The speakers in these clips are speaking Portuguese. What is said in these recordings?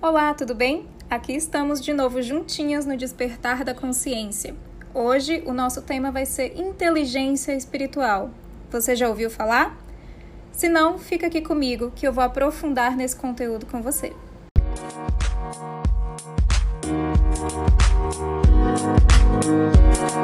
Olá, tudo bem? Aqui estamos de novo juntinhas no Despertar da Consciência. Hoje o nosso tema vai ser inteligência espiritual. Você já ouviu falar? Se não, fica aqui comigo que eu vou aprofundar nesse conteúdo com você. A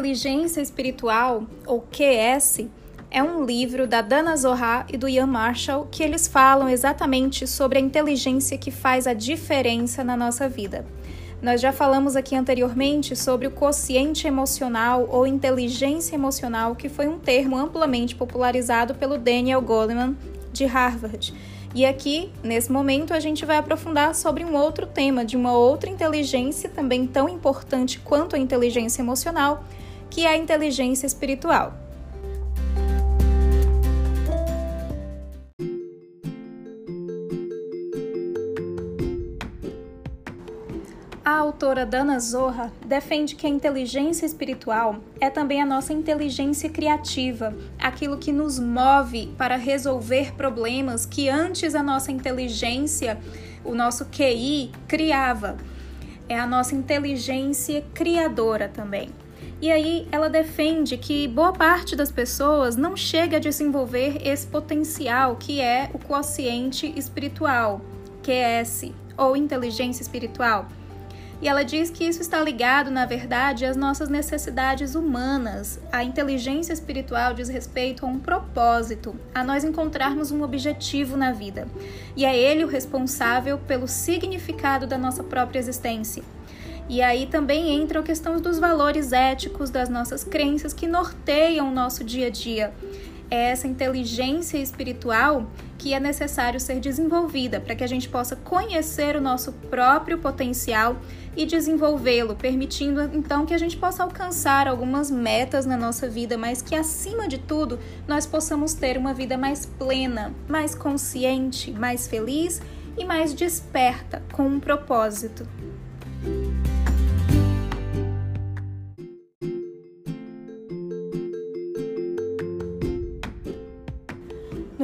Inteligência Espiritual, ou QS, é um livro da Dana Zohar e do Ian Marshall que eles falam exatamente sobre a inteligência que faz a diferença na nossa vida. Nós já falamos aqui anteriormente sobre o quociente emocional ou inteligência emocional, que foi um termo amplamente popularizado pelo Daniel Goleman de Harvard. E aqui, nesse momento, a gente vai aprofundar sobre um outro tema de uma outra inteligência também tão importante quanto a inteligência emocional, que é a inteligência espiritual. A autora Dana Zohar defende que a inteligência espiritual é também a nossa inteligência criativa, aquilo que nos move para resolver problemas que antes a nossa inteligência, o nosso QI, criava. É a nossa inteligência criadora também. E aí ela defende que boa parte das pessoas não chega a desenvolver esse potencial que é o quociente espiritual, QS, ou inteligência espiritual e ela diz que isso está ligado, na verdade, às nossas necessidades humanas. A inteligência espiritual diz respeito a um propósito, a nós encontrarmos um objetivo na vida. E é ele o responsável pelo significado da nossa própria existência. E aí também entra a questão dos valores éticos, das nossas crenças que norteiam o nosso dia a dia é essa inteligência espiritual que é necessário ser desenvolvida para que a gente possa conhecer o nosso próprio potencial e desenvolvê-lo, permitindo então que a gente possa alcançar algumas metas na nossa vida, mas que acima de tudo nós possamos ter uma vida mais plena, mais consciente, mais feliz e mais desperta, com um propósito.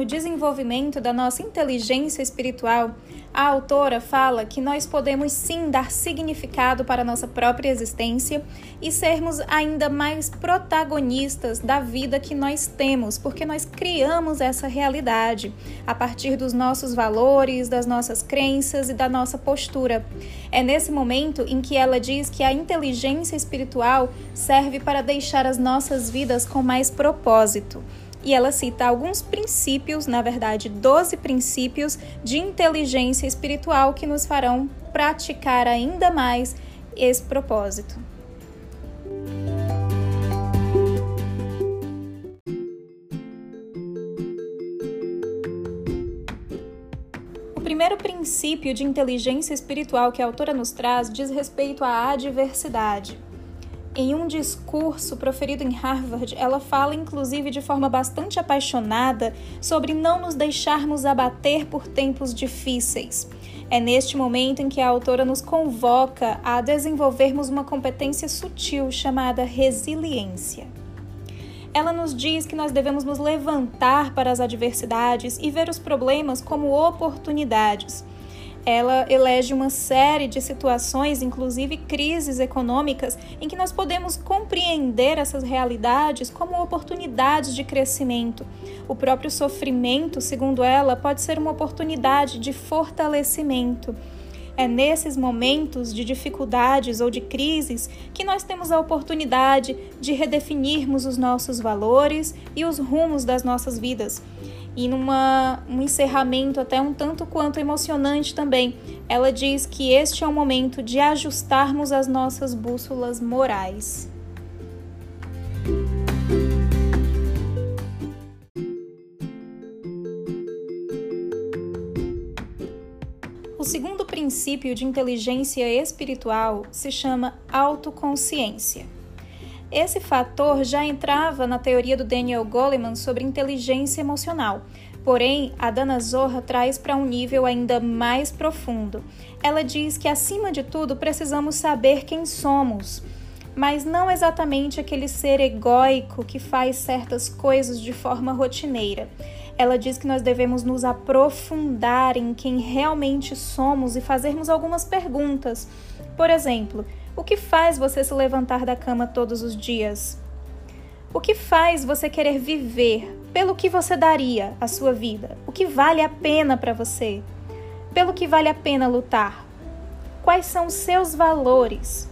Desenvolvimento da nossa inteligência espiritual, a autora fala que nós podemos sim dar significado para nossa própria existência e sermos ainda mais protagonistas da vida que nós temos, porque nós criamos essa realidade a partir dos nossos valores, das nossas crenças e da nossa postura. É nesse momento em que ela diz que a inteligência espiritual serve para deixar as nossas vidas com mais propósito e ela cita alguns princípios, na verdade, 12 princípios de inteligência espiritual que nos farão praticar ainda mais esse propósito. O primeiro princípio de inteligência espiritual que a autora nos traz diz respeito à adversidade. Em um discurso proferido em Harvard, ela fala inclusive de forma bastante apaixonada sobre não nos deixarmos abater por tempos difíceis. É neste momento em que a autora nos convoca a desenvolvermos uma competência sutil chamada resiliência. Ela nos diz que nós devemos nos levantar para as adversidades e ver os problemas como oportunidades ela elege uma série de situações, inclusive crises econômicas, em que nós podemos compreender essas realidades como oportunidades de crescimento. O próprio sofrimento, segundo ela, pode ser uma oportunidade de fortalecimento. É nesses momentos de dificuldades ou de crises que nós temos a oportunidade de redefinirmos os nossos valores e os rumos das nossas vidas e numa um encerramento até um tanto quanto emocionante também. Ela diz que este é o momento de ajustarmos as nossas bússolas morais. O segundo princípio de inteligência espiritual se chama autoconsciência. Esse fator já entrava na teoria do Daniel Goleman sobre inteligência emocional, porém a Dana Zohar traz para um nível ainda mais profundo. Ela diz que, acima de tudo, precisamos saber quem somos. mas não exatamente aquele ser egóico que faz certas coisas de forma rotineira. Ela diz que nós devemos nos aprofundar em quem realmente somos e fazermos algumas perguntas. Por exemplo, o que faz você se levantar da cama todos os dias? O que faz você querer viver? Pelo que você daria a sua vida? O que vale a pena para você? Pelo que vale a pena lutar? Quais são os seus valores?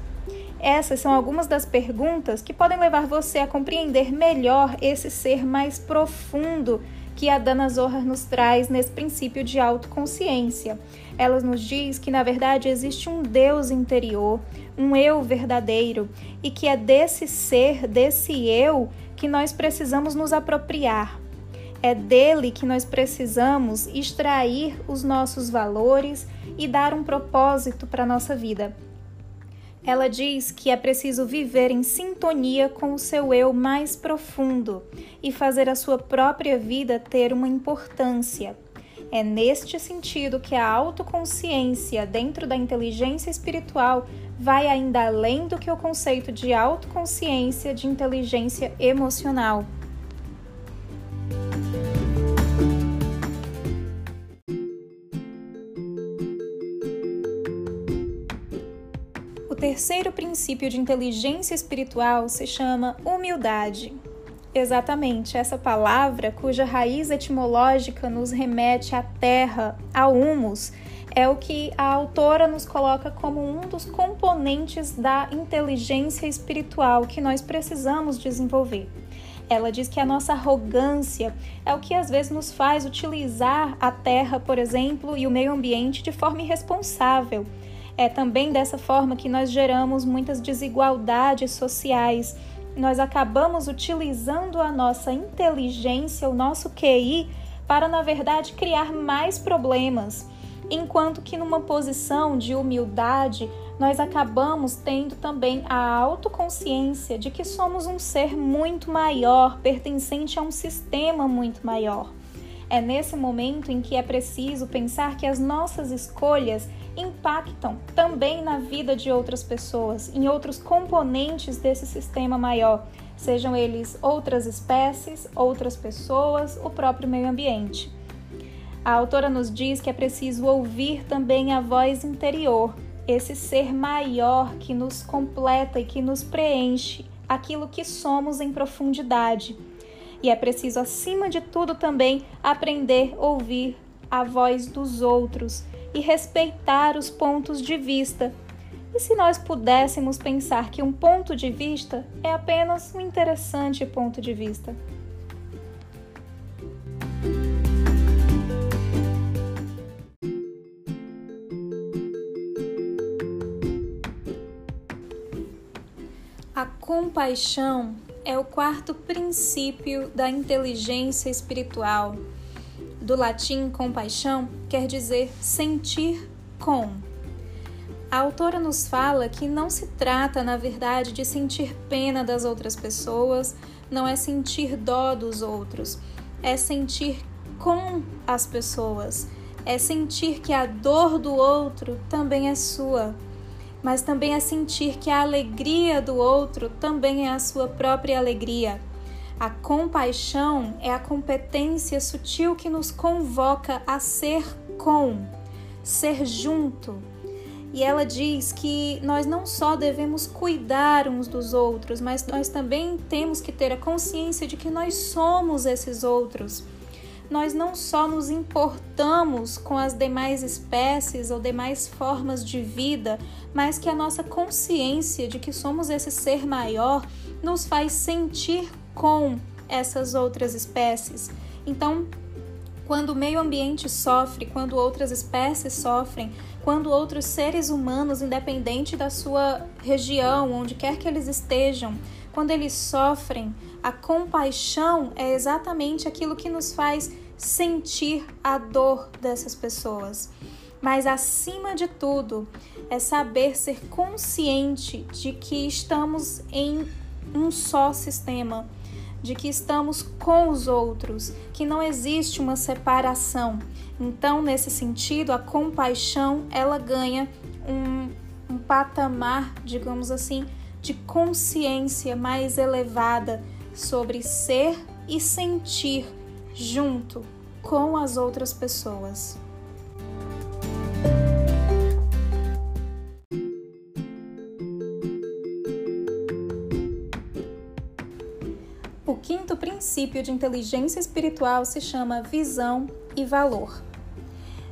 Essas são algumas das perguntas que podem levar você a compreender melhor esse ser mais profundo que a Dana Zohar nos traz nesse princípio de autoconsciência. Ela nos diz que, na verdade, existe um Deus interior, um eu verdadeiro, e que é desse ser, desse eu, que nós precisamos nos apropriar. É dele que nós precisamos extrair os nossos valores e dar um propósito para a nossa vida. Ela diz que é preciso viver em sintonia com o seu eu mais profundo e fazer a sua própria vida ter uma importância. É neste sentido que a autoconsciência dentro da inteligência espiritual vai ainda além do que o conceito de autoconsciência de inteligência emocional. terceiro princípio de inteligência espiritual se chama humildade. Exatamente, essa palavra, cuja raiz etimológica nos remete à terra, ao humus, é o que a autora nos coloca como um dos componentes da inteligência espiritual que nós precisamos desenvolver. Ela diz que a nossa arrogância é o que às vezes nos faz utilizar a terra, por exemplo, e o meio ambiente de forma irresponsável é também dessa forma que nós geramos muitas desigualdades sociais. Nós acabamos utilizando a nossa inteligência, o nosso QI, para na verdade criar mais problemas, enquanto que numa posição de humildade, nós acabamos tendo também a autoconsciência de que somos um ser muito maior, pertencente a um sistema muito maior. É nesse momento em que é preciso pensar que as nossas escolhas impactam também na vida de outras pessoas, em outros componentes desse sistema maior, sejam eles outras espécies, outras pessoas, o próprio meio ambiente. A autora nos diz que é preciso ouvir também a voz interior, esse ser maior que nos completa e que nos preenche, aquilo que somos em profundidade. E é preciso, acima de tudo, também aprender a ouvir a voz dos outros e respeitar os pontos de vista. E se nós pudéssemos pensar que um ponto de vista é apenas um interessante ponto de vista? A compaixão é o quarto princípio da inteligência espiritual do latim compaixão, quer dizer sentir com. A autora nos fala que não se trata, na verdade, de sentir pena das outras pessoas, não é sentir dó dos outros, é sentir com as pessoas, é sentir que a dor do outro também é sua, mas também é sentir que a alegria do outro também é a sua própria alegria. A compaixão é a competência sutil que nos convoca a ser com, ser junto. E ela diz que nós não só devemos cuidar uns dos outros, mas nós também temos que ter a consciência de que nós somos esses outros. Nós não só nos importamos com as demais espécies ou demais formas de vida, mas que a nossa consciência de que somos esse ser maior nos faz sentir com essas outras espécies. Então, quando o meio ambiente sofre, quando outras espécies sofrem, quando outros seres humanos, independente da sua região, onde quer que eles estejam, quando eles sofrem, a compaixão é exatamente aquilo que nos faz sentir a dor dessas pessoas. Mas acima de tudo, é saber ser consciente de que estamos em um só sistema, de que estamos com os outros, que não existe uma separação. Então, nesse sentido, a compaixão ela ganha um, um patamar, digamos assim, de consciência mais elevada sobre ser e sentir junto com as outras pessoas. Princípio de inteligência espiritual se chama visão e valor.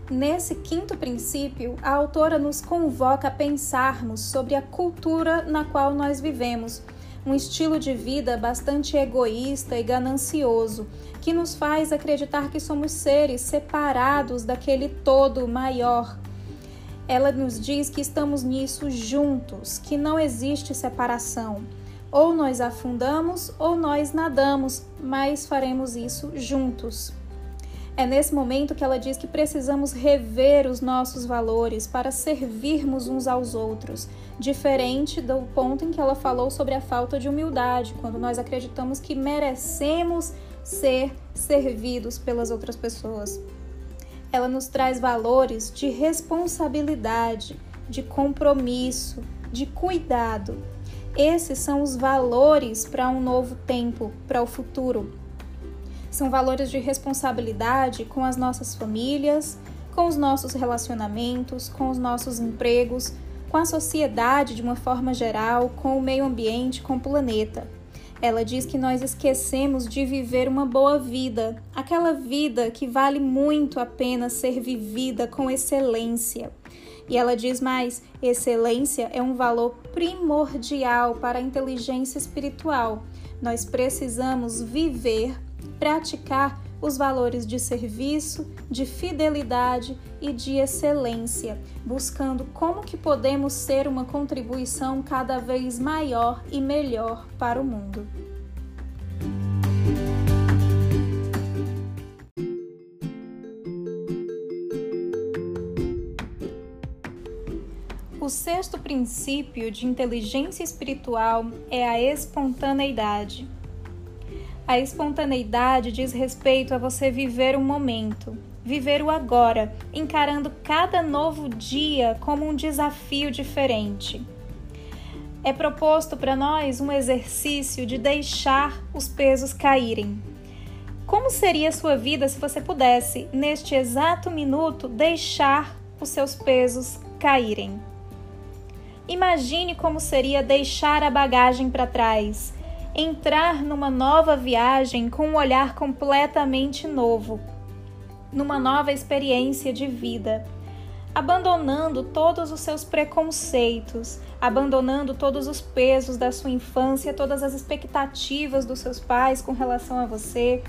Nesse quinto princípio, a autora nos convoca a pensarmos sobre a cultura na qual nós vivemos, um estilo de vida bastante egoísta e ganancioso, que nos faz acreditar que somos seres separados daquele todo maior. Ela nos diz que estamos nisso juntos, que não existe separação. Ou nós afundamos ou nós nadamos, mas faremos isso juntos. É nesse momento que ela diz que precisamos rever os nossos valores para servirmos uns aos outros, diferente do ponto em que ela falou sobre a falta de humildade, quando nós acreditamos que merecemos ser servidos pelas outras pessoas. Ela nos traz valores de responsabilidade, de compromisso, de cuidado. Esses são os valores para um novo tempo, para o futuro são valores de responsabilidade com as nossas famílias, com os nossos relacionamentos, com os nossos empregos, com a sociedade de uma forma geral, com o meio ambiente, com o planeta. Ela diz que nós esquecemos de viver uma boa vida, aquela vida que vale muito a pena ser vivida com excelência. E ela diz mais: excelência é um valor primordial para a inteligência espiritual. Nós precisamos viver praticar os valores de serviço, de fidelidade e de excelência, buscando como que podemos ser uma contribuição cada vez maior e melhor para o mundo. O sexto princípio de inteligência espiritual é a espontaneidade. A espontaneidade diz respeito a você viver o momento, viver o agora, encarando cada novo dia como um desafio diferente. É proposto para nós um exercício de deixar os pesos caírem. Como seria a sua vida se você pudesse, neste exato minuto, deixar os seus pesos caírem? Imagine como seria deixar a bagagem para trás. Entrar numa nova viagem com um olhar completamente novo, numa nova experiência de vida, abandonando todos os seus preconceitos, abandonando todos os pesos da sua infância, todas as expectativas dos seus pais com relação a você.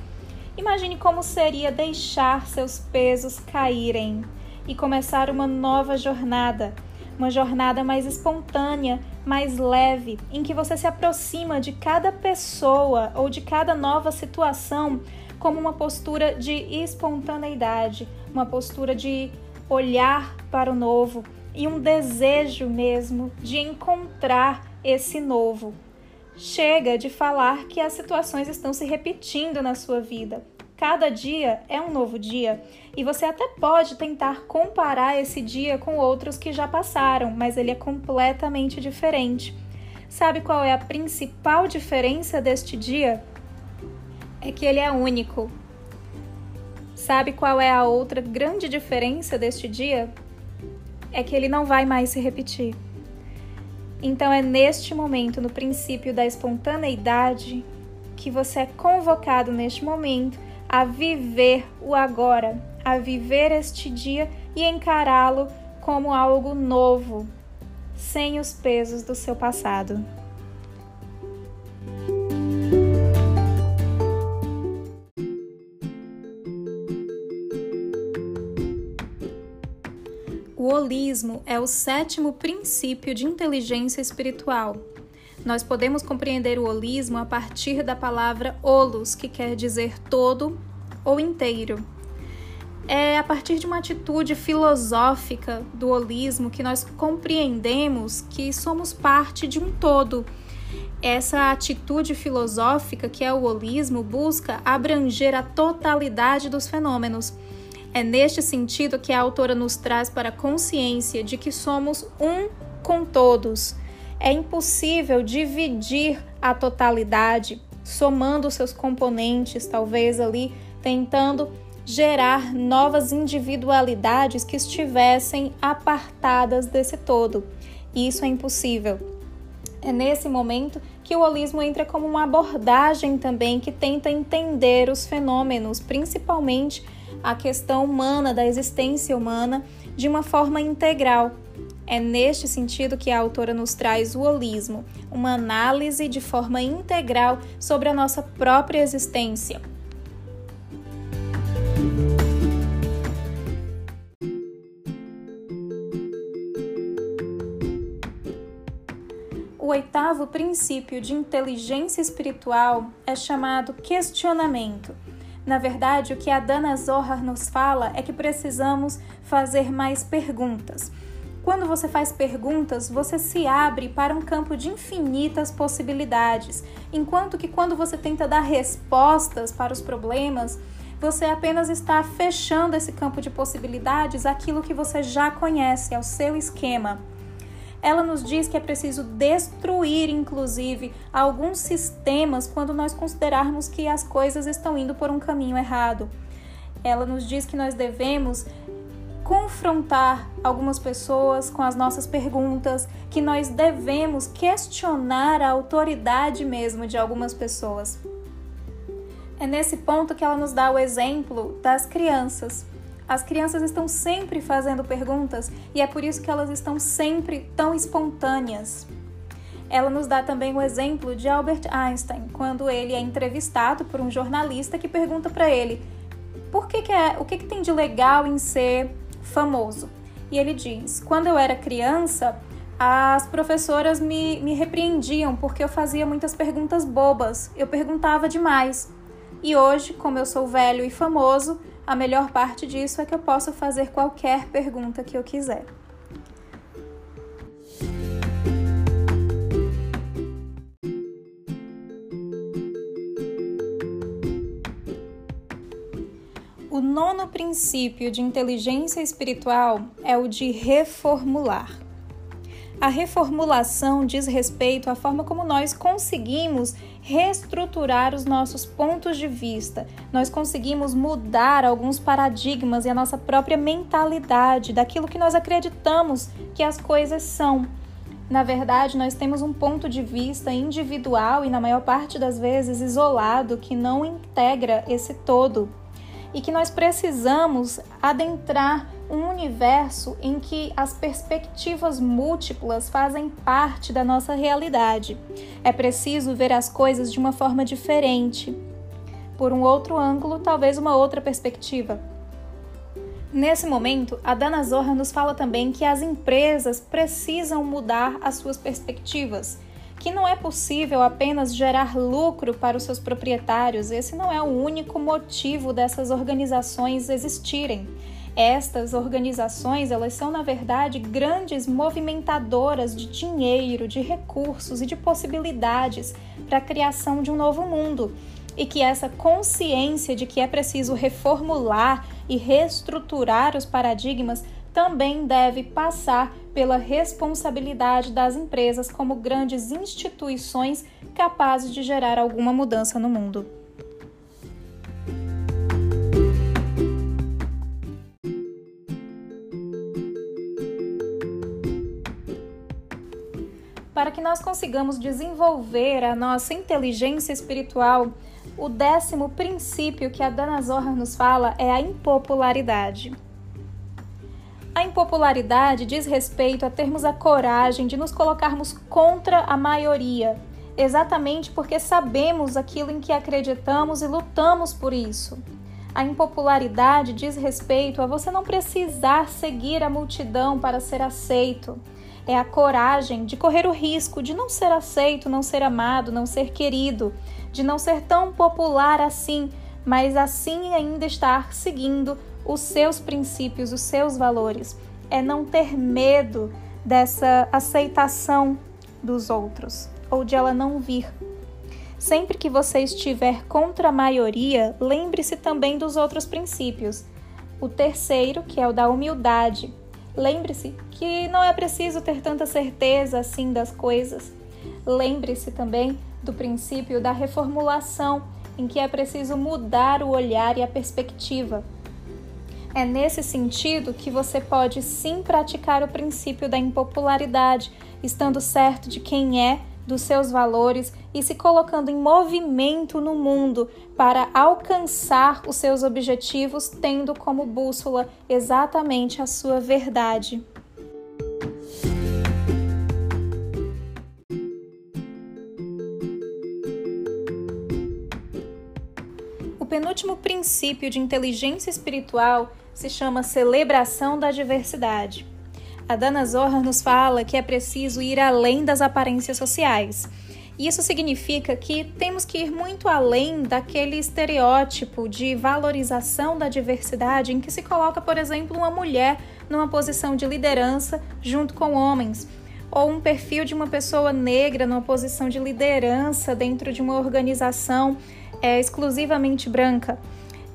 Imagine como seria deixar seus pesos caírem e começar uma nova jornada uma jornada mais espontânea, mais leve, em que você se aproxima de cada pessoa ou de cada nova situação como uma postura de espontaneidade, uma postura de olhar para o novo e um desejo mesmo de encontrar esse novo. Chega de falar que as situações estão se repetindo na sua vida. Cada dia é um novo dia e você até pode tentar comparar esse dia com outros que já passaram, mas ele é completamente diferente. Sabe qual é a principal diferença deste dia? É que ele é único. Sabe qual é a outra grande diferença deste dia? É que ele não vai mais se repetir. Então é neste momento, no princípio da espontaneidade, que você é convocado neste momento a viver o agora, a viver este dia e encará-lo como algo novo, sem os pesos do seu passado. O holismo é o sétimo princípio de inteligência espiritual nós podemos compreender o holismo a partir da palavra holos, que quer dizer todo ou inteiro. É a partir de uma atitude filosófica do holismo que nós compreendemos que somos parte de um todo. Essa atitude filosófica, que é o holismo, busca abranger a totalidade dos fenômenos. É neste sentido que a autora nos traz para a consciência de que somos um com todos É impossível dividir a totalidade, somando seus componentes, talvez ali tentando gerar novas individualidades que estivessem apartadas desse todo. Isso é impossível. É nesse momento que o holismo entra como uma abordagem também que tenta entender os fenômenos, principalmente a questão humana, da existência humana, de uma forma integral. É neste sentido que a autora nos traz o holismo, uma análise de forma integral sobre a nossa própria existência. O oitavo princípio de inteligência espiritual é chamado questionamento. Na verdade, o que a Dana Zohar nos fala é que precisamos fazer mais perguntas. Quando você faz perguntas, você se abre para um campo de infinitas possibilidades, enquanto que quando você tenta dar respostas para os problemas, você apenas está fechando esse campo de possibilidades aquilo que você já conhece, é o seu esquema. Ela nos diz que é preciso destruir, inclusive, alguns sistemas quando nós considerarmos que as coisas estão indo por um caminho errado. Ela nos diz que nós devemos confrontar algumas pessoas com as nossas perguntas, que nós devemos questionar a autoridade mesmo de algumas pessoas. É nesse ponto que ela nos dá o exemplo das crianças. As crianças estão sempre fazendo perguntas e é por isso que elas estão sempre tão espontâneas. Ela nos dá também o exemplo de Albert Einstein, quando ele é entrevistado por um jornalista que pergunta para ele: por que, que é, o que, que tem de legal em ser famoso. E ele diz: Quando eu era criança, as professoras me, me repreendiam porque eu fazia muitas perguntas bobas, eu perguntava demais. E hoje, como eu sou velho e famoso, a melhor parte disso é que eu posso fazer qualquer pergunta que eu quiser. O nono princípio de inteligência espiritual é o de reformular. A reformulação diz respeito à forma como nós conseguimos reestruturar os nossos pontos de vista, nós conseguimos mudar alguns paradigmas e a nossa própria mentalidade daquilo que nós acreditamos que as coisas são. Na verdade, nós temos um ponto de vista individual e, na maior parte das vezes, isolado, que não integra esse todo e que nós precisamos adentrar um universo em que as perspectivas múltiplas fazem parte da nossa realidade. É preciso ver as coisas de uma forma diferente, por um outro ângulo, talvez uma outra perspectiva. Nesse momento, a Dana Zorra nos fala também que as empresas precisam mudar as suas perspectivas que não é possível apenas gerar lucro para os seus proprietários, esse não é o único motivo dessas organizações existirem. Estas organizações, elas são na verdade grandes movimentadoras de dinheiro, de recursos e de possibilidades para a criação de um novo mundo. E que essa consciência de que é preciso reformular e reestruturar os paradigmas também deve passar pela responsabilidade das empresas como grandes instituições capazes de gerar alguma mudança no mundo. Para que nós consigamos desenvolver a nossa inteligência espiritual, o décimo princípio que a Dana Zohar nos fala é a impopularidade. Impopularidade diz respeito a termos a coragem de nos colocarmos contra a maioria, exatamente porque sabemos aquilo em que acreditamos e lutamos por isso. A impopularidade diz respeito a você não precisar seguir a multidão para ser aceito. É a coragem de correr o risco de não ser aceito, não ser amado, não ser querido, de não ser tão popular assim, mas assim ainda estar seguindo os seus princípios, os seus valores. É não ter medo dessa aceitação dos outros ou de ela não vir. Sempre que você estiver contra a maioria, lembre-se também dos outros princípios. O terceiro, que é o da humildade, Lembre-se que não é preciso ter tanta certeza assim das coisas. Lembre-se também do princípio da reformulação, em que é preciso mudar o olhar e a perspectiva. É nesse sentido que você pode sim praticar o princípio da impopularidade, estando certo de quem é, dos seus valores e se colocando em movimento no mundo para alcançar os seus objetivos, tendo como bússola exatamente a sua verdade. O penúltimo princípio de inteligência espiritual se chama celebração da diversidade. A Dana Zohar nos fala que é preciso ir além das aparências sociais. Isso significa que temos que ir muito além daquele estereótipo de valorização da diversidade em que se coloca, por exemplo, uma mulher numa posição de liderança junto com homens, ou um perfil de uma pessoa negra numa posição de liderança dentro de uma organização é exclusivamente branca.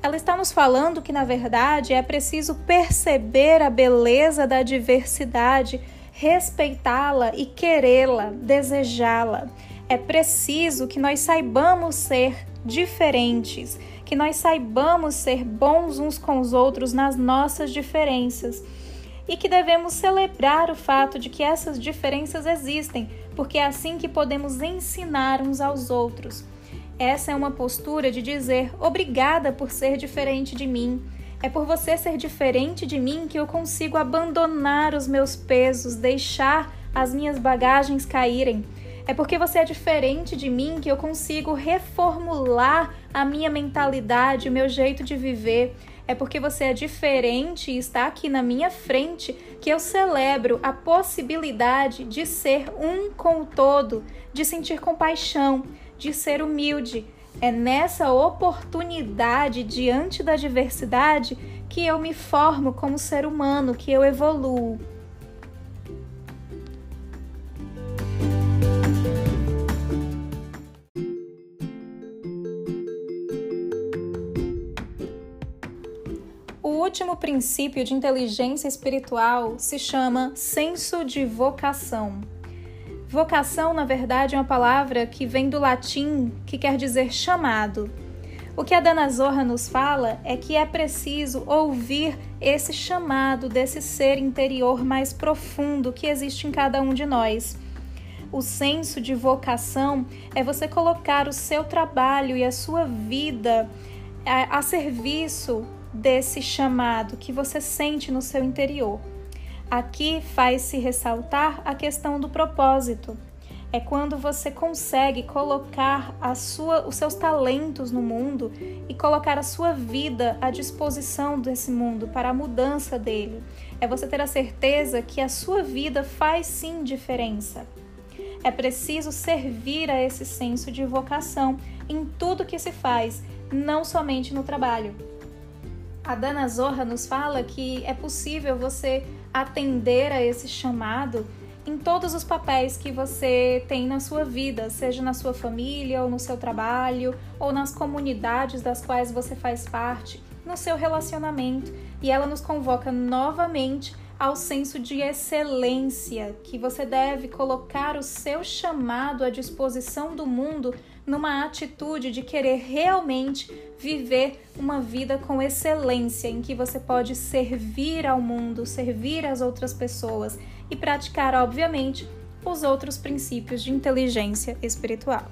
Ela está nos falando que, na verdade, é preciso perceber a beleza da diversidade, respeitá-la e querê-la, desejá-la. É preciso que nós saibamos ser diferentes, que nós saibamos ser bons uns com os outros nas nossas diferenças e que devemos celebrar o fato de que essas diferenças existem, porque é assim que podemos ensinar uns aos outros. Essa é uma postura de dizer obrigada por ser diferente de mim. É por você ser diferente de mim que eu consigo abandonar os meus pesos, deixar as minhas bagagens caírem. É porque você é diferente de mim que eu consigo reformular a minha mentalidade, o meu jeito de viver. É porque você é diferente e está aqui na minha frente que eu celebro a possibilidade de ser um com o todo, de sentir compaixão, de ser humilde. É nessa oportunidade diante da diversidade que eu me formo como ser humano, que eu evoluo. O último princípio de inteligência espiritual se chama senso de vocação. Vocação, na verdade, é uma palavra que vem do latim que quer dizer chamado. O que a Dana Zorra nos fala é que é preciso ouvir esse chamado desse ser interior mais profundo que existe em cada um de nós. O senso de vocação é você colocar o seu trabalho e a sua vida a, a serviço desse chamado que você sente no seu interior. Aqui faz-se ressaltar a questão do propósito. É quando você consegue colocar sua, os seus talentos no mundo e colocar a sua vida à disposição desse mundo para a mudança dele. É você ter a certeza que a sua vida faz sim diferença. É preciso servir a esse senso de vocação em tudo que se faz, não somente no trabalho. A Dana Zorra nos fala que é possível você atender a esse chamado em todos os papéis que você tem na sua vida, seja na sua família, ou no seu trabalho, ou nas comunidades das quais você faz parte, no seu relacionamento. E ela nos convoca novamente ao senso de excelência, que você deve colocar o seu chamado à disposição do mundo numa atitude de querer realmente viver uma vida com excelência, em que você pode servir ao mundo, servir às outras pessoas e praticar, obviamente, os outros princípios de inteligência espiritual.